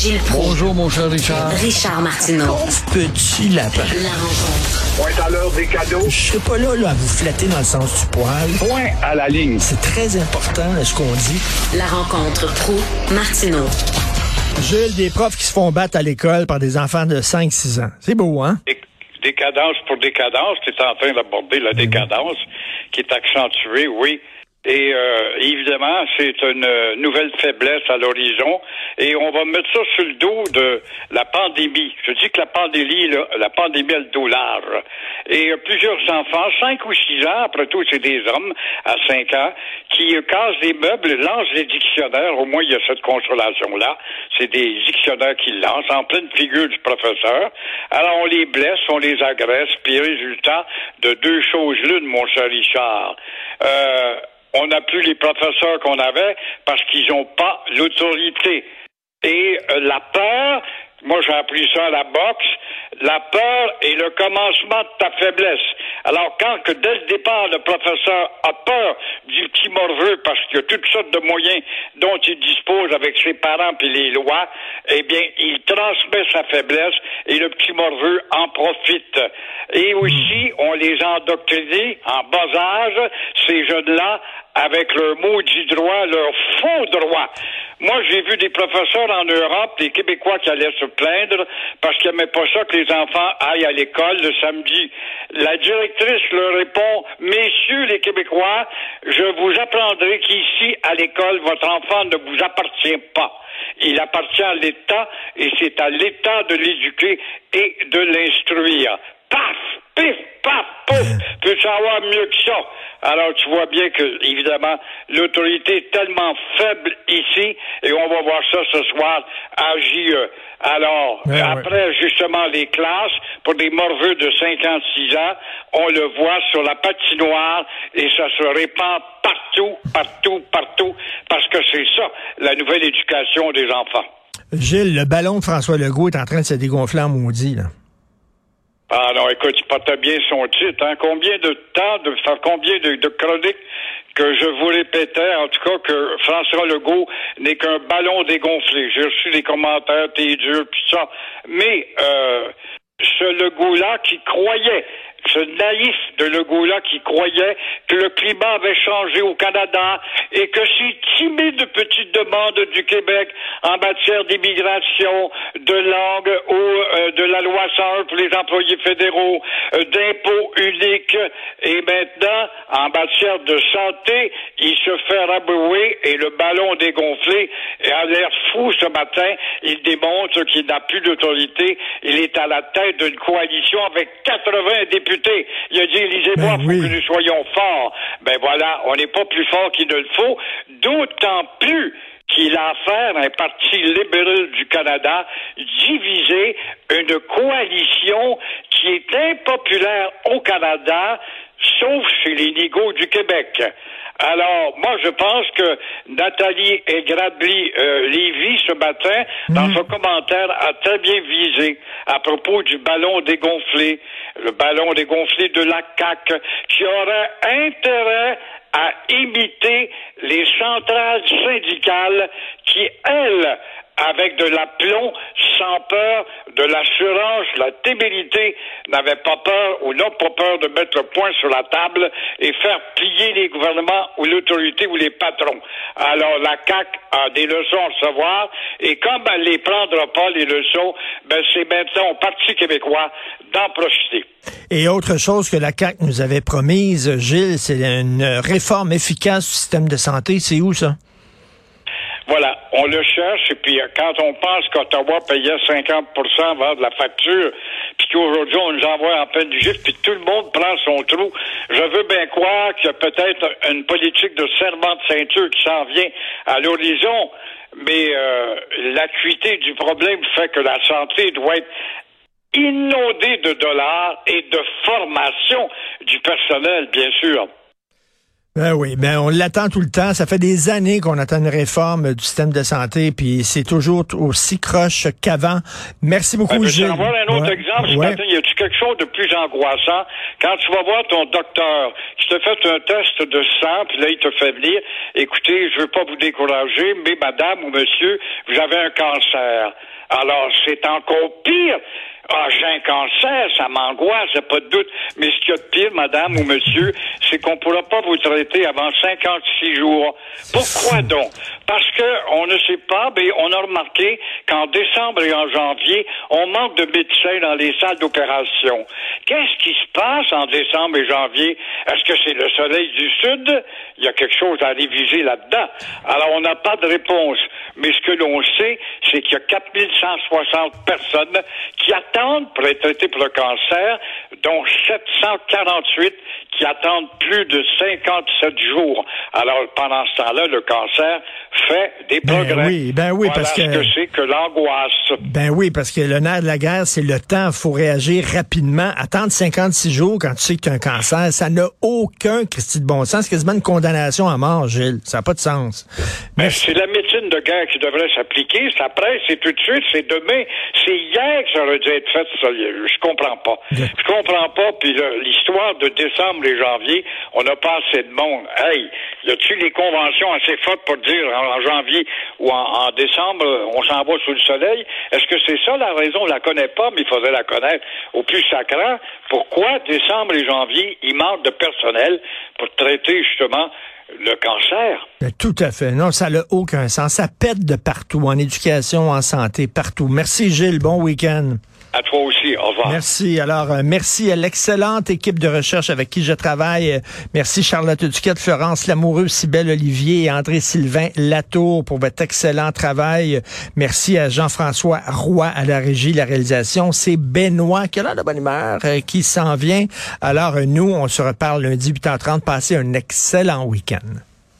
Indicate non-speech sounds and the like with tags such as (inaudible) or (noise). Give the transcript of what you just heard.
Gilles Proulx. Bonjour, mon cher Richard. Richard Martineau. Petit lapin. La rencontre. Point à l'heure des cadeaux. Je serai pas là, là à vous flatter dans le sens du poil. Point à la ligne. C'est très important là, ce qu'on dit. La rencontre pro martineau Gilles, des profs qui se font battre à l'école par des enfants de 5-6 ans. C'est beau, hein? Décadence pour décadence, tu es en train d'aborder la décadence qui est accentuée, oui. Et euh, évidemment, c'est une euh, nouvelle faiblesse à l'horizon. Et on va mettre ça sur le dos de la pandémie. Je dis que la pandémie, là, la pandémie a le dos large. Et euh, plusieurs enfants, cinq ou six ans, après tout, c'est des hommes à cinq ans, qui euh, cassent des meubles, lancent des dictionnaires. Au moins, il y a cette consolation-là. C'est des dictionnaires qu'ils lancent en pleine figure du professeur. Alors, on les blesse, on les agresse, puis résultat de deux choses l'une, mon cher Richard. Euh, on n'a plus les professeurs qu'on avait parce qu'ils n'ont pas l'autorité. Et euh, la peur, moi j'ai appris ça à la boxe, la peur est le commencement de ta faiblesse. Alors quand que dès le départ le professeur a peur du petit morveux parce qu'il y a toutes sortes de moyens dont il dispose avec ses parents et les lois, eh bien il transmet sa faiblesse et le petit morveux en profite. Et aussi on les a endoctrinés en bas âge, ces jeunes-là, avec leur maudit droit, leur faux droit. Moi, j'ai vu des professeurs en Europe, des Québécois qui allaient se plaindre parce qu'ils n'aimaient pas ça que les enfants aillent à l'école le samedi. La directrice leur répond, Messieurs les Québécois, je vous apprendrai qu'ici, à l'école, votre enfant ne vous appartient pas. Il appartient à l'État et c'est à l'État de l'éduquer et de l'instruire. Paf! Pif! Paf! Pouf! Peut savoir mieux que ça? Alors, tu vois bien que, évidemment, l'autorité est tellement faible ici, et on va voir ça ce soir à JE. Alors, Ouais, ouais. après, justement, les classes, pour des morveux de 56 ans, on le voit sur la patinoire, et ça se répand partout, partout, partout, parce que c'est ça, la nouvelle éducation des enfants. Gilles, le ballon de François Legault est en train de se dégonfler en maudit, là. Ah non, écoute, il portait bien son titre. Hein. Combien de temps, de faire combien de, de chroniques que je vous répétais, en tout cas, que François Legault n'est qu'un ballon dégonflé. J'ai reçu des commentaires, t'es dur, puis ça. Mais euh, ce Legault-là qui croyait, ce naïf de Legault-là qui croyait que le climat avait changé au Canada et que ces timides petites demandes du Québec en matière d'immigration, de langue ou euh, de la loi 101 pour les employés fédéraux, euh, d'impôts uniques et maintenant en matière de santé, il se fait rabouer et le ballon dégonflé et a l'air fou ce matin. Il démontre qu'il n'a plus d'autorité. Il est à la tête d'une coalition avec 80 députés. Il a dit, lisez-moi, Ben faut oui. que nous soyons forts. Ben voilà, on n'est pas plus fort qu'il ne le faut, d'autant plus qu'il a affaire à un parti libéral du Canada divisé, une coalition qui est impopulaire au Canada, sauf chez les négos du Québec. Alors, moi, je pense que Nathalie Grabli euh, Lévy, ce matin, dans son commentaire, a très bien visé à propos du ballon dégonflé, le ballon dégonflé de la CAQ, qui aurait intérêt à imiter les centrales syndicales qui, elles, avec de l'aplomb, sans peur de l'assurance, la témérité, n'avaient pas peur ou n'ont pas peur de mettre le poing sur la table et faire plier les gouvernements ou l'autorité ou les patrons. Alors la CAC a des leçons à recevoir et comme elle les prendra pas, les leçons, ben c'est maintenant au Parti québécois d'en profiter. Et autre chose que la CAQ nous avait promise, Gilles, c'est une réforme efficace du système de santé. C'est où ça? Voilà, on le cherche, et puis euh, quand on pense qu'Ottawa payait 50 avant de la facture, puis qu'aujourd'hui on nous envoie en peine du gif, puis tout le monde prend son trou, je veux bien croire qu'il y a peut-être une politique de serment de ceinture qui s'en vient à l'horizon, mais euh, l'acuité du problème fait que la santé doit être inondée de dollars et de formation du personnel, bien sûr. Ben oui, ben on l'attend tout le temps. Ça fait des années qu'on attend une réforme du système de santé, puis c'est toujours aussi croche qu'avant. Merci beaucoup, ben, Gilles. Je vais avoir un autre ouais. exemple ce ouais. matin. Y a-tu quelque chose de plus angoissant? Quand tu vas voir ton docteur qui te fait un test de sang, puis là il te fait venir. Écoutez, je veux pas vous décourager, mais madame ou monsieur, vous avez un cancer. Alors c'est encore pire. Ah, j'ai un cancer, ça m'angoisse, pas de doute. Mais ce qu'il y a de pire, madame ou monsieur, c'est qu'on ne pourra pas vous traiter avant 56 jours. Pourquoi (laughs) donc? Parce que on ne sait pas, mais on a remarqué qu'en décembre et en janvier, on manque de médecins dans les salles d'opération. Qu'est-ce qui se passe en décembre et janvier? Est-ce que c'est le soleil du sud? Il y a quelque chose à réviser là-dedans. Alors, on n'a pas de réponse. Mais ce que l'on sait, c'est qu'il y a 4160 personnes qui attendent pour être traitées pour le cancer, dont 748 qui attendent plus de 57 jours. Alors, pendant ce temps-là, le cancer fait des ben progrès. Oui, ben oui, voilà parce c'est que l'angoisse. Ben oui, parce que le nerf de la guerre, c'est le temps. Il faut réagir rapidement. Attendre 56 jours quand tu sais que tu as un cancer, ça n'a aucun Christy de bon sens. C'est quasiment une condamnation à mort, Gilles. Ça n'a pas de sens. Ben, c'est la médecine de guerre qui devrait s'appliquer. Ça presse, c'est tout de suite, c'est demain. C'est hier que ça aurait dû être fait. Ça, je comprends pas. Je comprends pas. Puis l'histoire de décembre et janvier, on n'a pas assez de monde. Hey, y a-tu les conventions assez fortes pour dire en, janvier ou en, en, décembre, on s'en va le soleil? Est-ce que c'est ça la raison? On la connaît pas, mais il faudrait la connaître. Au plus sacrant, pourquoi décembre et janvier, il manque de personnel pour traiter justement le cancer? Ben, tout à fait. Non, ça n'a aucun sens. Ça pète de partout, en éducation, en santé, partout. Merci Gilles, bon week-end. À toi aussi, au revoir. Merci. Alors, euh, merci à l'excellente équipe de recherche avec qui je travaille. Euh, merci Charlotte Duquette, Florence Lamoureux, Cybelle Olivier et André-Sylvain Latour pour votre excellent travail. Merci à Jean-François Roy à la régie, la réalisation. C'est Benoît, qui a de bonne humeur, euh, qui s'en vient. Alors, nous, on se reparle lundi 8h30. Passez un excellent week-end.